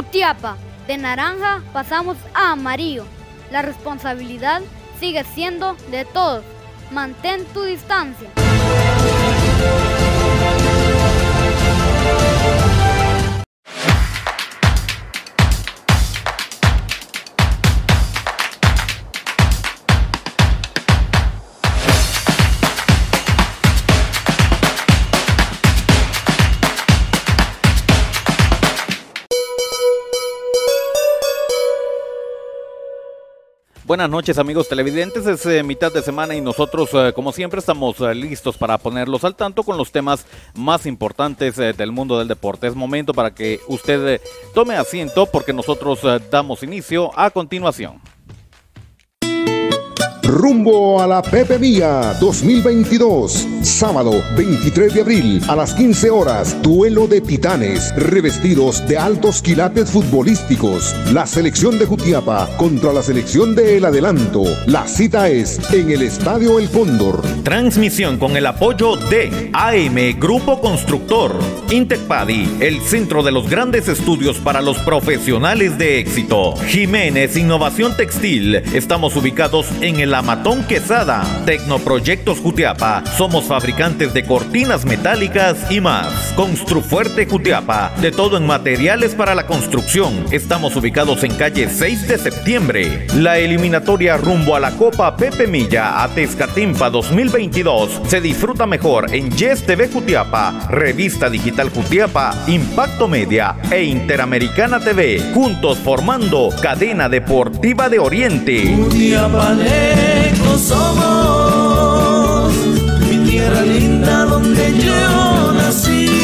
Jutiapa, de naranja pasamos a amarillo. La responsabilidad sigue siendo de todos. Mantén tu distancia. Buenas noches amigos televidentes, es eh, mitad de semana y nosotros eh, como siempre estamos eh, listos para ponerlos al tanto con los temas más importantes del mundo del deporte. Es momento para que usted tome asiento porque nosotros damos inicio a continuación rumbo a la Pepe Mía 2022. Sábado 23 de abril a las 15 horas, duelo de titanes revestidos de altos quilates futbolísticos. La selección de Jutiapa contra la selección de El Adelanto. La cita es en el Estadio El Cóndor. Transmisión con el apoyo de AM Grupo Constructor, Intecpadi, el centro de los grandes estudios para los profesionales de éxito. Jiménez Innovación Textil. Estamos ubicados en el Matón Quesada, Tecnoproyectos Jutiapa. Somos fabricantes de cortinas metálicas y más. Construfuerte Jutiapa, de todo en materiales para la construcción. Estamos ubicados en calle 6 de septiembre. La eliminatoria rumbo a la Copa Pepe Milla a Tezcatimpa 2022 se disfruta mejor en Yes TV Jutiapa, Revista Digital Jutiapa, Impacto Media e Interamericana TV, juntos formando Cadena Deportiva de Oriente somos, mi tierra linda donde yo nací.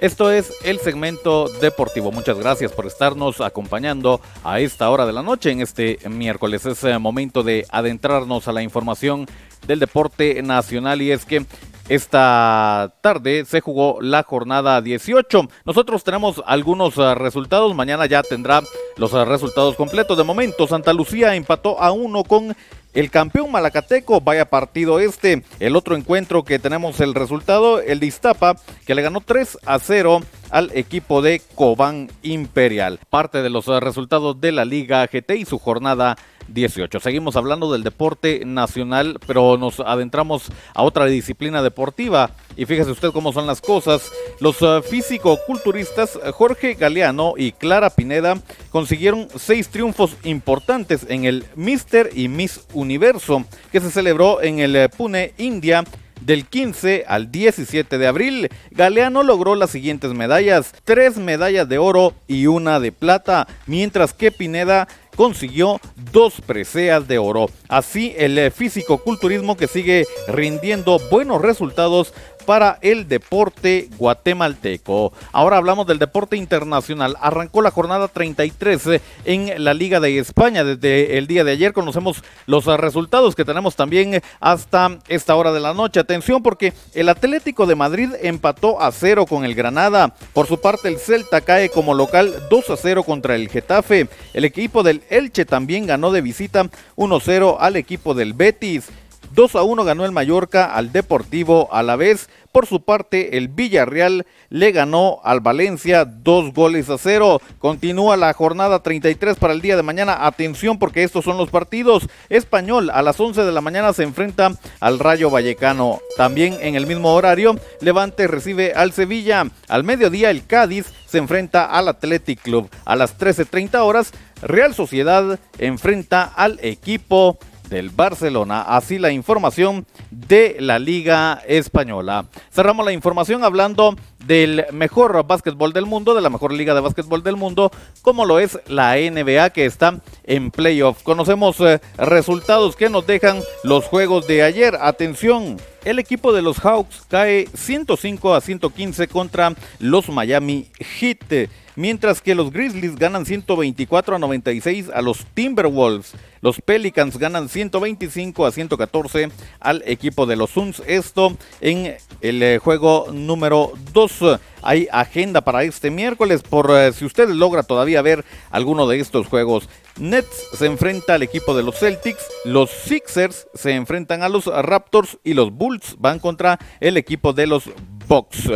Esto es el segmento deportivo. Muchas gracias por estarnos acompañando a esta hora de la noche en este miércoles. Es eh, momento de adentrarnos a la información del deporte nacional y es que esta tarde se jugó la jornada 18. Nosotros tenemos algunos eh, resultados. Mañana ya tendrá los eh, resultados completos. De momento, Santa Lucía empató a uno con el campeón malacateco, vaya partido este. El otro encuentro que tenemos el resultado, el de Iztapa, que le ganó 3 a 0 al equipo de Cobán Imperial. Parte de los eh, resultados de la Liga GT y su jornada 18. Seguimos hablando del deporte nacional, pero nos adentramos a otra disciplina deportiva. Y fíjese usted cómo son las cosas. Los uh, físico-culturistas Jorge Galeano y Clara Pineda consiguieron seis triunfos importantes en el Mister y Miss Universo, que se celebró en el uh, Pune, India del 15 al 17 de abril, Galeano logró las siguientes medallas, tres medallas de oro y una de plata, mientras que Pineda consiguió dos preseas de oro. Así el físico-culturismo que sigue rindiendo buenos resultados para el deporte guatemalteco. Ahora hablamos del deporte internacional. Arrancó la jornada 33 eh, en la Liga de España. Desde el día de ayer conocemos los resultados que tenemos también hasta esta hora de la noche. Atención porque el Atlético de Madrid empató a cero con el Granada. Por su parte el Celta cae como local 2 a 0 contra el Getafe. El equipo del Elche también ganó de visita 1-0 al equipo del Betis. 2 a 1 ganó el Mallorca al Deportivo a la vez. Por su parte, el Villarreal le ganó al Valencia dos goles a cero. Continúa la jornada 33 para el día de mañana. Atención porque estos son los partidos. Español a las 11 de la mañana se enfrenta al Rayo Vallecano. También en el mismo horario, Levante recibe al Sevilla. Al mediodía, el Cádiz se enfrenta al Athletic Club. A las 13.30 horas, Real Sociedad enfrenta al equipo del Barcelona. Así la información de la Liga Española. Cerramos la información hablando del mejor básquetbol del mundo, de la mejor liga de básquetbol del mundo, como lo es la NBA que está en playoff. Conocemos eh, resultados que nos dejan los juegos de ayer. Atención, el equipo de los Hawks cae 105 a 115 contra los Miami Heat mientras que los Grizzlies ganan 124 a 96 a los Timberwolves. Los Pelicans ganan 125 a 114 al equipo de los Suns. Esto en el eh, juego número 2. Hay agenda para este miércoles por eh, si usted logra todavía ver alguno de estos juegos. Nets se enfrenta al equipo de los Celtics, los Sixers se enfrentan a los Raptors y los Bulls van contra el equipo de los Bucks.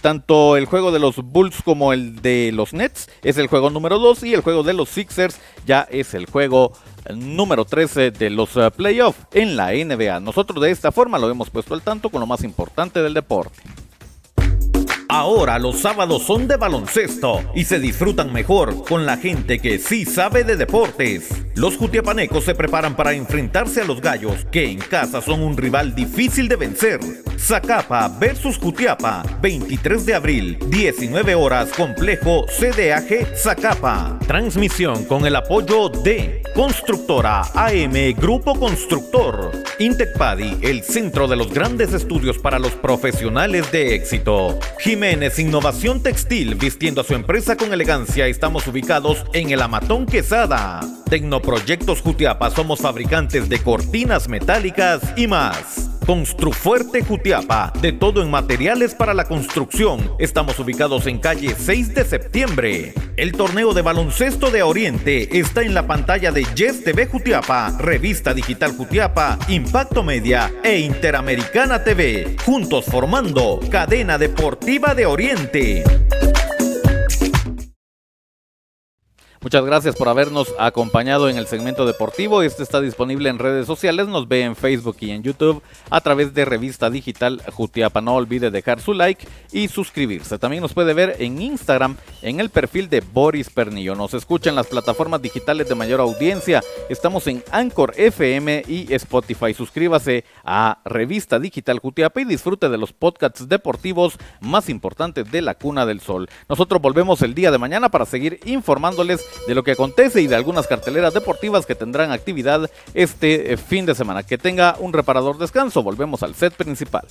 tanto el juego de los Bulls como el de los Nets es el juego número 2 y el juego de los Sixers ya es el juego número 13 de los eh, playoffs en la NBA. Nosotros de esta forma lo hemos puesto al tanto con lo más importante del deporte. Ahora los sábados son de baloncesto y se disfrutan mejor con la gente que sí sabe de deportes. Los jutiapanecos se preparan para enfrentarse a los gallos, que en casa son un rival difícil de vencer. Zacapa versus Jutiapa, 23 de abril, 19 horas, complejo CDAG Zacapa. Transmisión con el apoyo de Constructora AM Grupo Constructor. Intecpadi, el centro de los grandes estudios para los profesionales de éxito. Jiménez Innovación Textil, vistiendo a su empresa con elegancia. Estamos ubicados en el Amatón Quesada. Tecnoproyectos Jutiapa, somos fabricantes de cortinas metálicas y más. Construfuerte Jutiapa, de todo en materiales para la construcción. Estamos ubicados en calle 6 de septiembre. El torneo de baloncesto de Oriente está en la pantalla de Yes TV Jutiapa, Revista Digital Jutiapa, Impacto Media e Interamericana TV, juntos formando Cadena Deportiva de Oriente. Muchas gracias por habernos acompañado en el segmento deportivo. Este está disponible en redes sociales. Nos ve en Facebook y en YouTube a través de Revista Digital Jutiapa. No olvide dejar su like y suscribirse. También nos puede ver en Instagram en el perfil de Boris Pernillo. Nos escucha en las plataformas digitales de mayor audiencia. Estamos en Anchor FM y Spotify. Suscríbase a Revista Digital Jutiapa y disfrute de los podcasts deportivos más importantes de la Cuna del Sol. Nosotros volvemos el día de mañana para seguir informándoles de lo que acontece y de algunas carteleras deportivas que tendrán actividad este eh, fin de semana. Que tenga un reparador descanso. Volvemos al set principal.